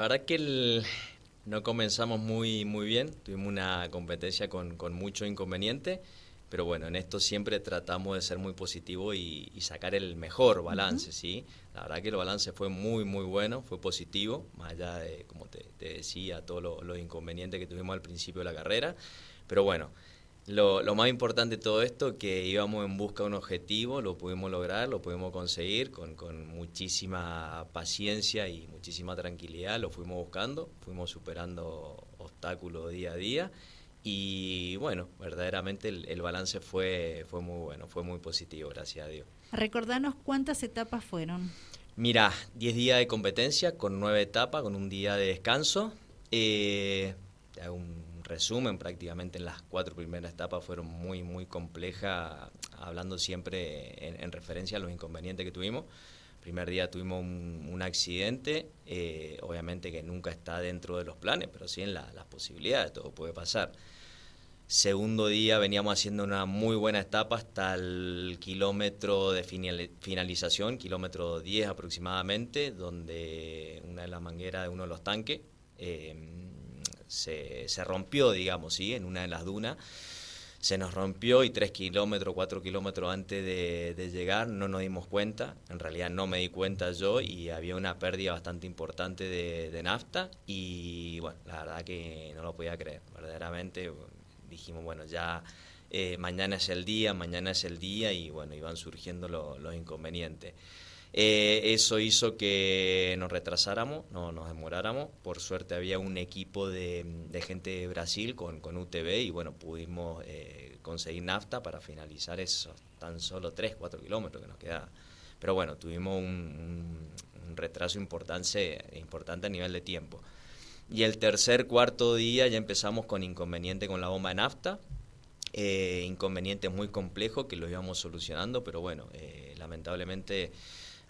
La verdad que no comenzamos muy, muy bien, tuvimos una competencia con, con mucho inconveniente, pero bueno, en esto siempre tratamos de ser muy positivo y, sacar el mejor balance, ¿sí? La verdad que el balance fue muy, muy bueno, fue positivo, más allá de, como te, decía, todos los inconvenientes que tuvimos al principio de la carrera, pero bueno, lo, lo, más importante de todo esto, que íbamos en busca de un objetivo, lo pudimos lograr, lo pudimos conseguir con, con, muchísima paciencia y muchísima tranquilidad, lo fuimos buscando, fuimos superando obstáculos día a día y bueno, verdaderamente el, balance fue, fue muy bueno, fue muy positivo, gracias a Dios. Recordanos cuántas etapas fueron. Mira, 10 días de competencia con 9 etapas, con un día de descanso. Eh, un resumen, prácticamente en las cuatro primeras etapas fueron muy, muy complejas, hablando siempre en, referencia a los inconvenientes que tuvimos. Primer día tuvimos un, accidente, eh, obviamente que nunca está dentro de los planes, pero sí en las posibilidades, todo puede pasar. Segundo día veníamos haciendo una muy buena etapa hasta el kilómetro de finalización, kilómetro 10 aproximadamente, donde una de las mangueras de uno de los tanques eh, se, se rompió, digamos, ¿sí? en una de las dunas. Se nos rompió y tres kilómetros, cuatro kilómetros antes de, llegar no nos dimos cuenta. En realidad no me di cuenta yo y había una pérdida bastante importante de, nafta y bueno, la verdad que no lo podía creer. Verdaderamente dijimos, bueno, ya eh, mañana es el día, mañana es el día y bueno, iban surgiendo los inconvenientes. Eh, eso hizo que nos retrasáramos, no nos demoráramos. Por suerte había un equipo de, gente de Brasil con, con, UTV y bueno, pudimos eh, conseguir nafta para finalizar esos tan solo 3, 4 kilómetros que nos quedaban. Pero bueno, tuvimos un, retraso importante, importante a nivel de tiempo. Y el tercer, cuarto día ya empezamos con inconveniente con la bomba de nafta. Eh, inconveniente muy complejo que lo íbamos solucionando, pero bueno, lamentablemente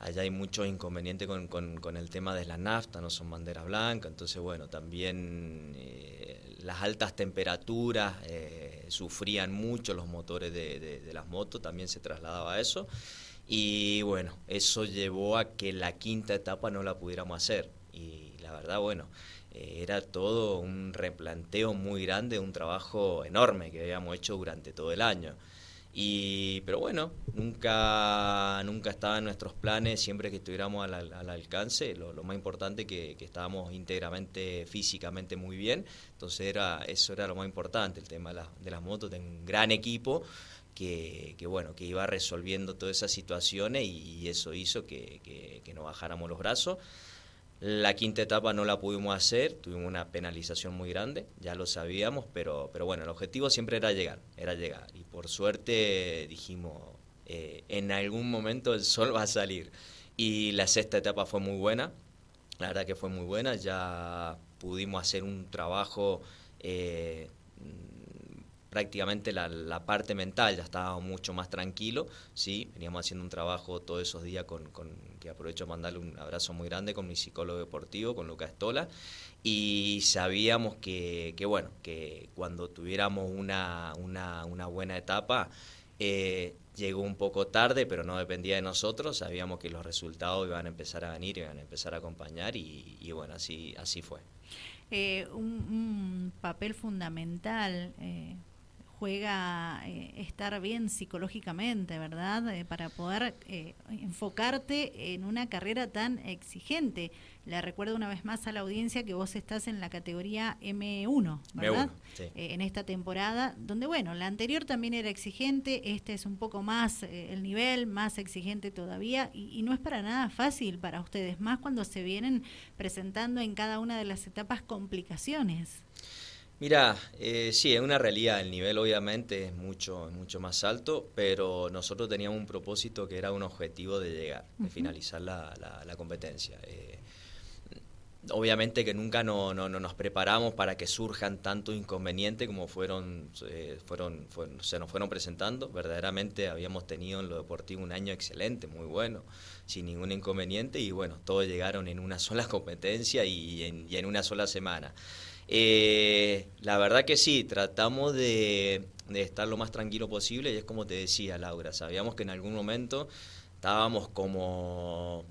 Allá hay muchos inconvenientes con, con, el tema de la nafta, no son banderas blancas, entonces bueno, también eh, las altas temperaturas eh, sufrían mucho los motores de, de, las motos, también se trasladaba a eso. Y bueno, eso llevó a que la quinta etapa no la pudiéramos hacer. Y la verdad, bueno, eh, era todo un replanteo muy grande, un trabajo enorme que habíamos hecho durante todo el año. Y, pero bueno, nunca, nunca estaba en nuestros planes, siempre que estuviéramos al, alcance, lo, más importante que, que estábamos íntegramente, físicamente muy bien, entonces era, eso era lo más importante, el tema de, las motos, de un gran equipo que, que, bueno, que iba resolviendo todas esas situaciones y, eso hizo que, que, que no bajáramos los brazos. La quinta etapa no la pudimos hacer, tuvimos una penalización muy grande, ya lo sabíamos, pero, pero bueno, el objetivo siempre era llegar, era llegar. Y por suerte dijimos, eh, en algún momento el sol va a salir. Y la sexta etapa fue muy buena, la verdad que fue muy buena, ya pudimos hacer un trabajo eh, prácticamente la, parte mental ya estaba mucho más tranquilo, ¿sí? Veníamos haciendo un trabajo todos esos días con, que aprovecho para mandarle un abrazo muy grande con mi psicólogo deportivo, con Lucas Estola, y sabíamos que, que bueno, que cuando tuviéramos una, una, buena etapa, eh, llegó un poco tarde, pero no dependía de nosotros, sabíamos que los resultados iban a empezar a venir, iban a empezar a acompañar, y, bueno, así, así fue. Eh, un, papel fundamental eh, juega eh, estar bien psicológicamente, ¿verdad? Eh, para poder eh, enfocarte en una carrera tan exigente. Le recuerdo una vez más a la audiencia que vos estás en la categoría M1, ¿verdad? en esta temporada, donde, bueno, la anterior también era exigente, este es un poco más el nivel, más exigente todavía, y, y no es para nada fácil para ustedes, más cuando se vienen presentando en cada una de las etapas complicaciones. Mira, eh, sí, es una realidad. El nivel obviamente es mucho, mucho más alto, pero nosotros teníamos un propósito que era un objetivo de llegar, de finalizar la, la, competencia. Eh, obviamente que nunca no, no, nos preparamos para que surjan tantos inconvenientes como fueron, eh, fueron, se nos fueron presentando. Verdaderamente habíamos tenido en lo deportivo un año excelente, muy bueno, sin ningún inconveniente y bueno, todos llegaron en una sola competencia y en, y en una sola semana. Eh, la verdad que sí, tratamos de, estar lo más tranquilo posible y es como te decía Laura, sabíamos que en algún momento estábamos como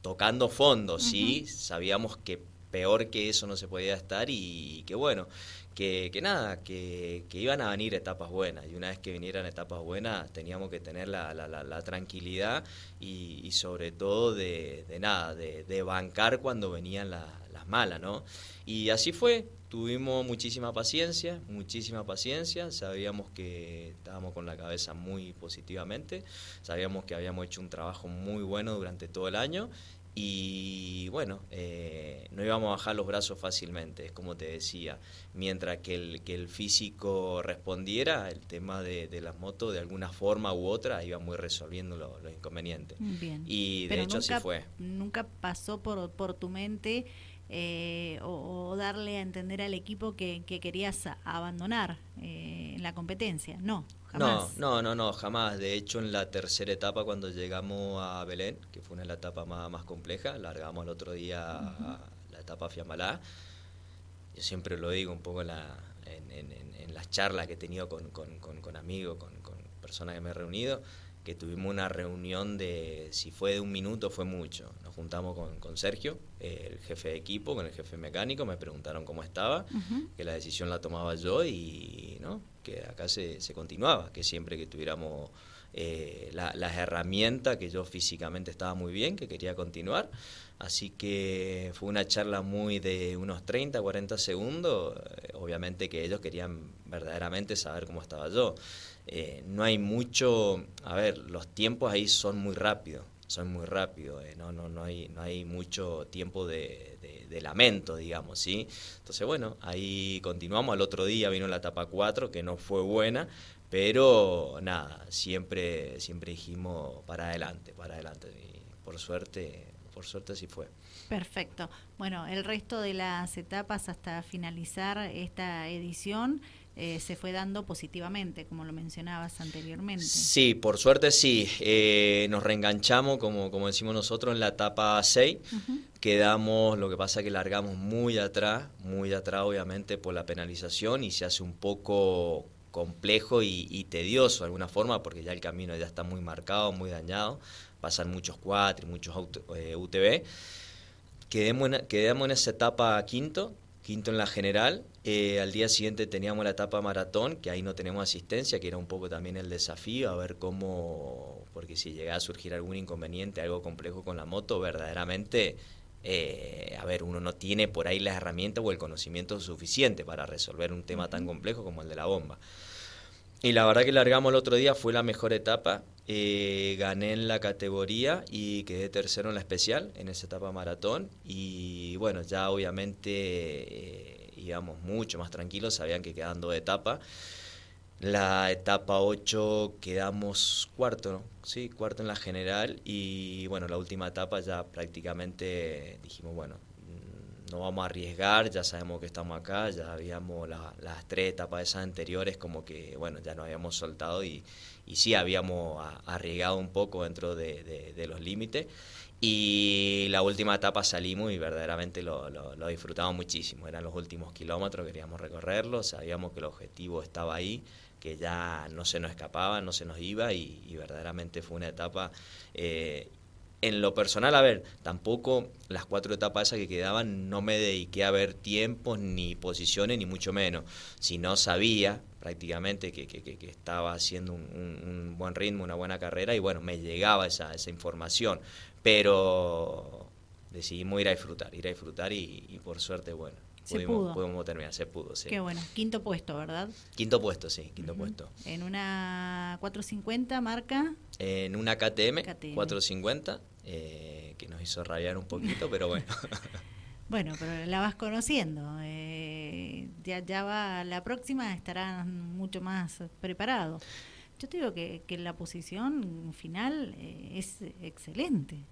tocando fondo, sí, sabíamos que peor que eso no se podía estar y, que bueno, que, nada, que, iban a venir etapas buenas. Y una vez que vinieran etapas buenas teníamos que tener la, tranquilidad y, sobre todo de, de nada, de, de, bancar cuando venían las malas, ¿no? Y así fue, tuvimos muchísima paciencia, muchísima paciencia, sabíamos que estábamos con la cabeza muy positivamente, sabíamos que habíamos hecho un trabajo muy bueno durante todo el año y bueno, eh, no íbamos a bajar los brazos fácilmente, es como te decía, mientras que el, que el físico respondiera, el tema de, de las motos de alguna forma u otra íbamos resolviendo los inconvenientes. Bien. Y de hecho así fue. Nunca pasó por, por tu mente eh, o, darle a entender al equipo que, querías abandonar eh, la competencia. No, jamás. No, no, no, no, jamás. De hecho, en la tercera etapa, cuando llegamos a Belén, que fue una de las etapas más, más complejas, largamos el otro día la etapa Fiamalá. Yo siempre lo digo un poco en, la, en, en, las charlas que he tenido con, con, con, amigos, con, con personas que me he reunido que tuvimos una reunión de, si fue de un minuto, fue mucho. Nos juntamos con, con Sergio, el jefe de equipo, con el jefe mecánico, me preguntaron cómo estaba, que la decisión la tomaba yo y ¿no? que acá se, se continuaba, que siempre que tuviéramos eh, las herramientas, que yo físicamente estaba muy bien, que quería continuar. Así que fue una charla muy de unos 30, 40 segundos. Eh, obviamente que ellos querían verdaderamente saber cómo estaba yo. Eh, no hay mucho, a ver, los tiempos ahí son muy rápidos, son muy rápidos, no, no, no, hay, no hay mucho tiempo de, de, lamento, digamos, ¿sí? Entonces, bueno, ahí continuamos, al otro día vino la etapa 4, que no fue buena, pero nada, siempre, siempre dijimos para adelante, para adelante, y por suerte, por suerte así fue. Perfecto. Bueno, el resto de las etapas hasta finalizar esta edición eh, se fue dando positivamente, como lo mencionabas anteriormente. Sí, por suerte sí. Eh, nos reenganchamos, como, como decimos nosotros, en la etapa 6. Quedamos, lo que pasa es que largamos muy atrás, muy atrás obviamente por la penalización y se hace un poco complejo y, tedioso de alguna forma porque ya el camino ya está muy marcado, muy dañado, pasan muchos cuatro y muchos UTV. Eh, quedamos en, quedamos en esa etapa quinto, quinto en la general. Eh, al día siguiente teníamos la etapa maratón, que ahí no tenemos asistencia, que era un poco también el desafío, a ver cómo, porque si llega a surgir algún inconveniente, algo complejo con la moto, verdaderamente, eh, a ver, uno no tiene por ahí las herramientas o el conocimiento suficiente para resolver un tema tan complejo como el de la bomba. Y la verdad que largamos el otro día, fue la mejor etapa. Eh, gané en la categoría y quedé tercero en la especial, en esa etapa maratón. Y bueno, ya obviamente eh, íbamos mucho más tranquilos, sabían que quedan dos etapas. La etapa 8 quedamos cuarto, ¿no? Sí, cuarto en la general. Y bueno, la última etapa ya prácticamente dijimos, bueno, no vamos a arriesgar, ya sabemos que estamos acá, ya habíamos las tres etapas esas anteriores como que, bueno, ya nos habíamos soltado y, y sí habíamos arriesgado un poco dentro de, los límites. Y la última etapa salimos y verdaderamente lo, lo, disfrutamos muchísimo. Eran los últimos kilómetros, queríamos recorrerlos, sabíamos que el objetivo estaba ahí, que ya no se nos escapaba, no se nos iba y, verdaderamente fue una etapa eh, en lo personal, a ver, tampoco las cuatro etapas esas que quedaban no me dediqué a ver tiempos ni posiciones, ni mucho menos. Si no sabía prácticamente que, que, estaba haciendo un, buen ritmo, una buena carrera, y bueno, me llegaba esa, esa información. Pero decidimos ir a disfrutar, ir a disfrutar y por suerte, bueno, se pudimos, terminar, se pudo, sí. Qué bueno, quinto puesto, ¿verdad? Quinto puesto, sí, quinto puesto. En una 450 marca. En una KTM, 450, eh, que nos hizo rabiar un poquito, pero bueno. bueno, pero la vas conociendo. Eh, ya, ya va, la próxima estará mucho más preparado. Yo te digo que, que la posición final eh, es excelente.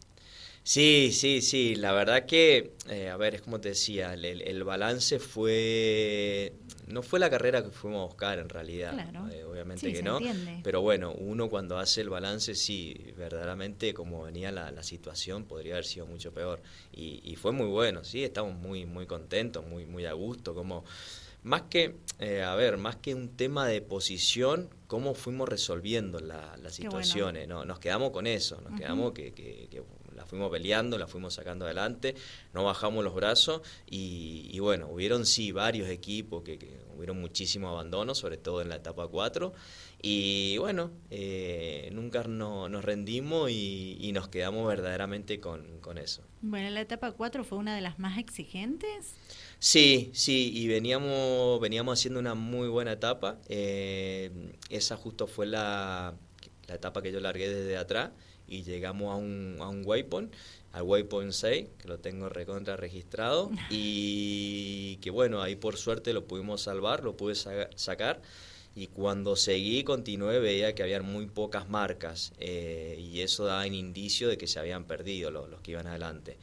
Sí, sí, sí, la verdad que, eh, a ver, es como te decía, el, balance fue, no fue la carrera que fuimos a buscar en realidad, eh, obviamente que no, pero bueno, uno cuando hace el balance, sí, verdaderamente como venía la, situación podría haber sido mucho peor. Y, fue muy bueno, sí, estamos muy, muy contentos, muy, muy a gusto, como más que, eh, a ver, más que un tema de posición, cómo fuimos resolviendo las situaciones, ¿no? Nos quedamos con eso, nos quedamos que, que, la fuimos peleando, la fuimos sacando adelante, no bajamos los brazos y, bueno, hubieron sí varios equipos que, hubieron muchísimo abandono, sobre todo en la etapa 4 y bueno, eh, nunca nos rendimos y, nos quedamos verdaderamente con, con eso. Bueno, la etapa 4 fue una de las más exigentes. Sí, sí, y veníamos, veníamos haciendo una muy buena etapa. Eh, esa justo fue la, la etapa que yo largué desde atrás y llegamos a un, a un waypoint, al waypoint 6, que lo tengo recontra registrado, y que bueno, ahí por suerte lo pudimos salvar, lo pude sacar y cuando seguí, continué, veía que habían muy pocas marcas eh, y eso daba un indicio de que se habían perdido los, que iban adelante.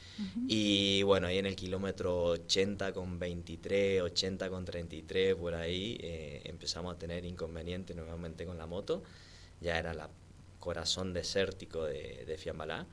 Y bueno, ahí en el kilómetro 80 con 23, 80 con 33, por ahí eh, empezamos a tener inconvenientes nuevamente con la moto. Ya era la corazón desértico de, de Fiambalá.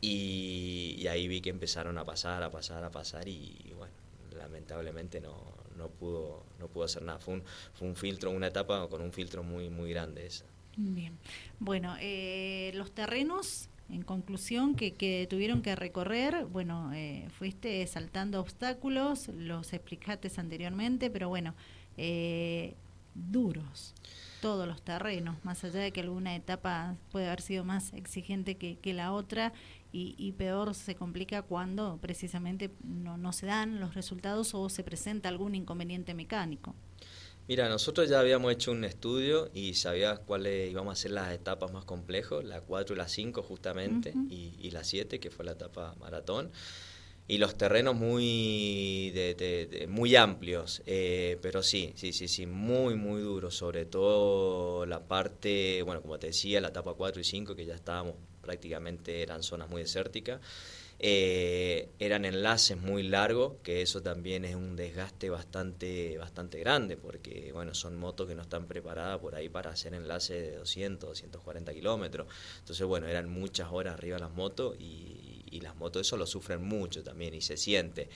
Y, ahí vi que empezaron a pasar, a pasar, a pasar y bueno, lamentablemente no, no pudo, no pudo hacer nada. Fue un, fue un filtro, una etapa con un filtro muy, muy grande esa. Bien. Bueno, eh, los terrenos, en conclusión, que, que tuvieron que recorrer, bueno, eh, fuiste saltando obstáculos, los explicaste anteriormente, pero bueno, eh, duros todos los terrenos, más allá de que alguna etapa puede haber sido más exigente que, que la otra, y, peor se complica cuando precisamente no, no se dan los resultados o se presenta algún inconveniente mecánico. Mira, nosotros ya habíamos hecho un estudio y sabías cuáles íbamos a ser las etapas más complejas, la 4 y la 5 justamente, y, la 7, que fue la etapa maratón. Y los terrenos muy, de, muy amplios, eh, pero sí, sí, sí, sí, muy, muy duros, sobre todo la parte, bueno, como te decía, la etapa 4 y 5, que ya estábamos prácticamente eran zonas muy desérticas. Eh, eran enlaces muy largos, que eso también es un desgaste bastante, bastante grande, porque bueno, son motos que no están preparadas por ahí para hacer enlaces de 200, 240 kilómetros. Entonces, bueno, eran muchas horas arriba las motos y, las motos eso lo sufren mucho también y se siente.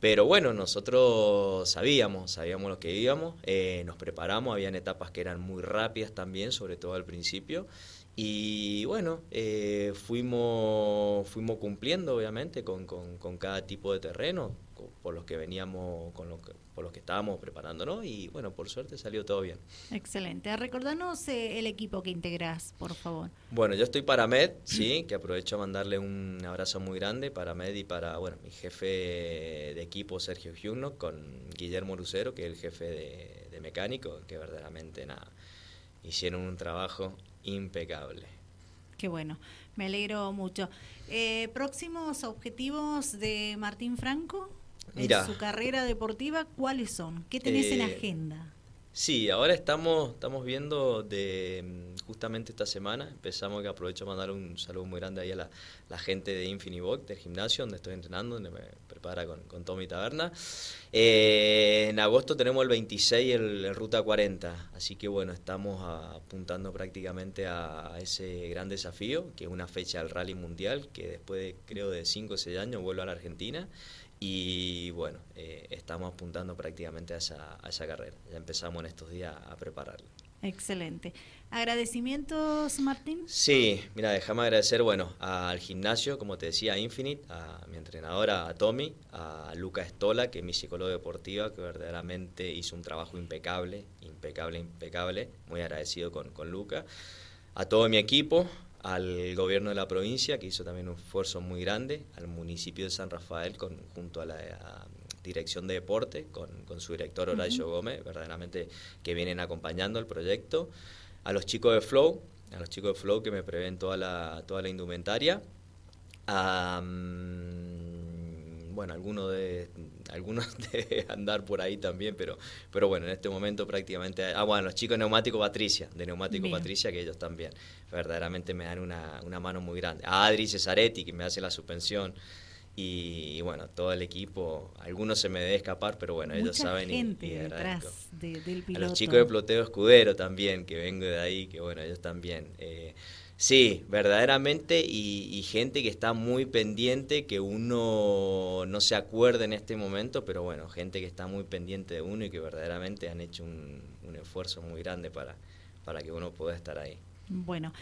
Pero bueno, nosotros sabíamos, sabíamos lo que íbamos, eh, nos preparamos, habían etapas que eran muy rápidas también, sobre todo al principio, y bueno, eh, fuimos, fuimos cumpliendo obviamente con, con, cada tipo de terreno por los que veníamos, con lo que, por los que estábamos preparándonos y bueno, por suerte salió todo bien. Excelente. Recordanos eh, el equipo que integrás, por favor. Bueno, yo estoy para Med, sí, que aprovecho a mandarle un abrazo muy grande para Med y para, bueno, mi jefe de equipo Sergio Giugno con Guillermo Lucero, que es el jefe de, de mecánico, que verdaderamente nada, hicieron un trabajo impecable. Qué bueno, me alegro mucho. Eh, ¿Próximos objetivos de Martín Franco en su carrera deportiva cuáles son? ¿Qué tenés en eh, agenda? Sí, ahora estamos, estamos viendo de mm, justamente esta semana, empezamos que aprovecho para mandar un saludo muy grande ahí a la, gente de Infinibot, del gimnasio, donde estoy entrenando, donde me prepara con, con Tommy Taberna. Eh, en agosto tenemos el 26 el, Ruta 40, así que bueno, estamos apuntando prácticamente a, ese gran desafío, que es una fecha del Rally Mundial, que después de creo de 5 o 6 años vuelve a la Argentina. Y bueno, eh, estamos apuntando prácticamente a esa, a esa carrera. Ya empezamos en estos días a prepararla. Excelente. ¿Agradecimientos, Martín? Sí, mira, déjame agradecer, bueno, al gimnasio, como te decía, a Infinite, a mi entrenadora, a Tommy, a Luca Estola, que es mi psicólogo deportiva, que verdaderamente hizo un trabajo impecable, impecable, impecable. Muy agradecido con, con Luca. A todo mi equipo, al gobierno de la provincia, que hizo también un esfuerzo muy grande, al municipio de San Rafael, con, junto a la dirección de deporte, con, su director Horacio Gómez, verdaderamente que vienen acompañando el proyecto, a los chicos de Flow, a los chicos de Flow que me prevén toda la, toda la indumentaria, a, mm, bueno, algunos de algunos de andar por ahí también, pero, pero bueno, en este momento prácticamente... Ah, bueno, los chicos de Neumático Patricia, de Neumático Patricia, que ellos también verdaderamente me dan una, una mano muy grande. A Adri Cesaretti, que me hace la suspensión. Y, bueno, todo el equipo, algunos se me debe escapar, pero bueno, ellos saben gente y, detrás del piloto. A los chicos de Ploteo Escudero también, que vengo de ahí, que bueno, ellos también. Eh, Sí, verdaderamente, y, gente que está muy pendiente, que uno no se acuerda en este momento, pero bueno, gente que está muy pendiente de uno y que verdaderamente han hecho un, un esfuerzo muy grande para, para que uno pueda estar ahí. Bueno,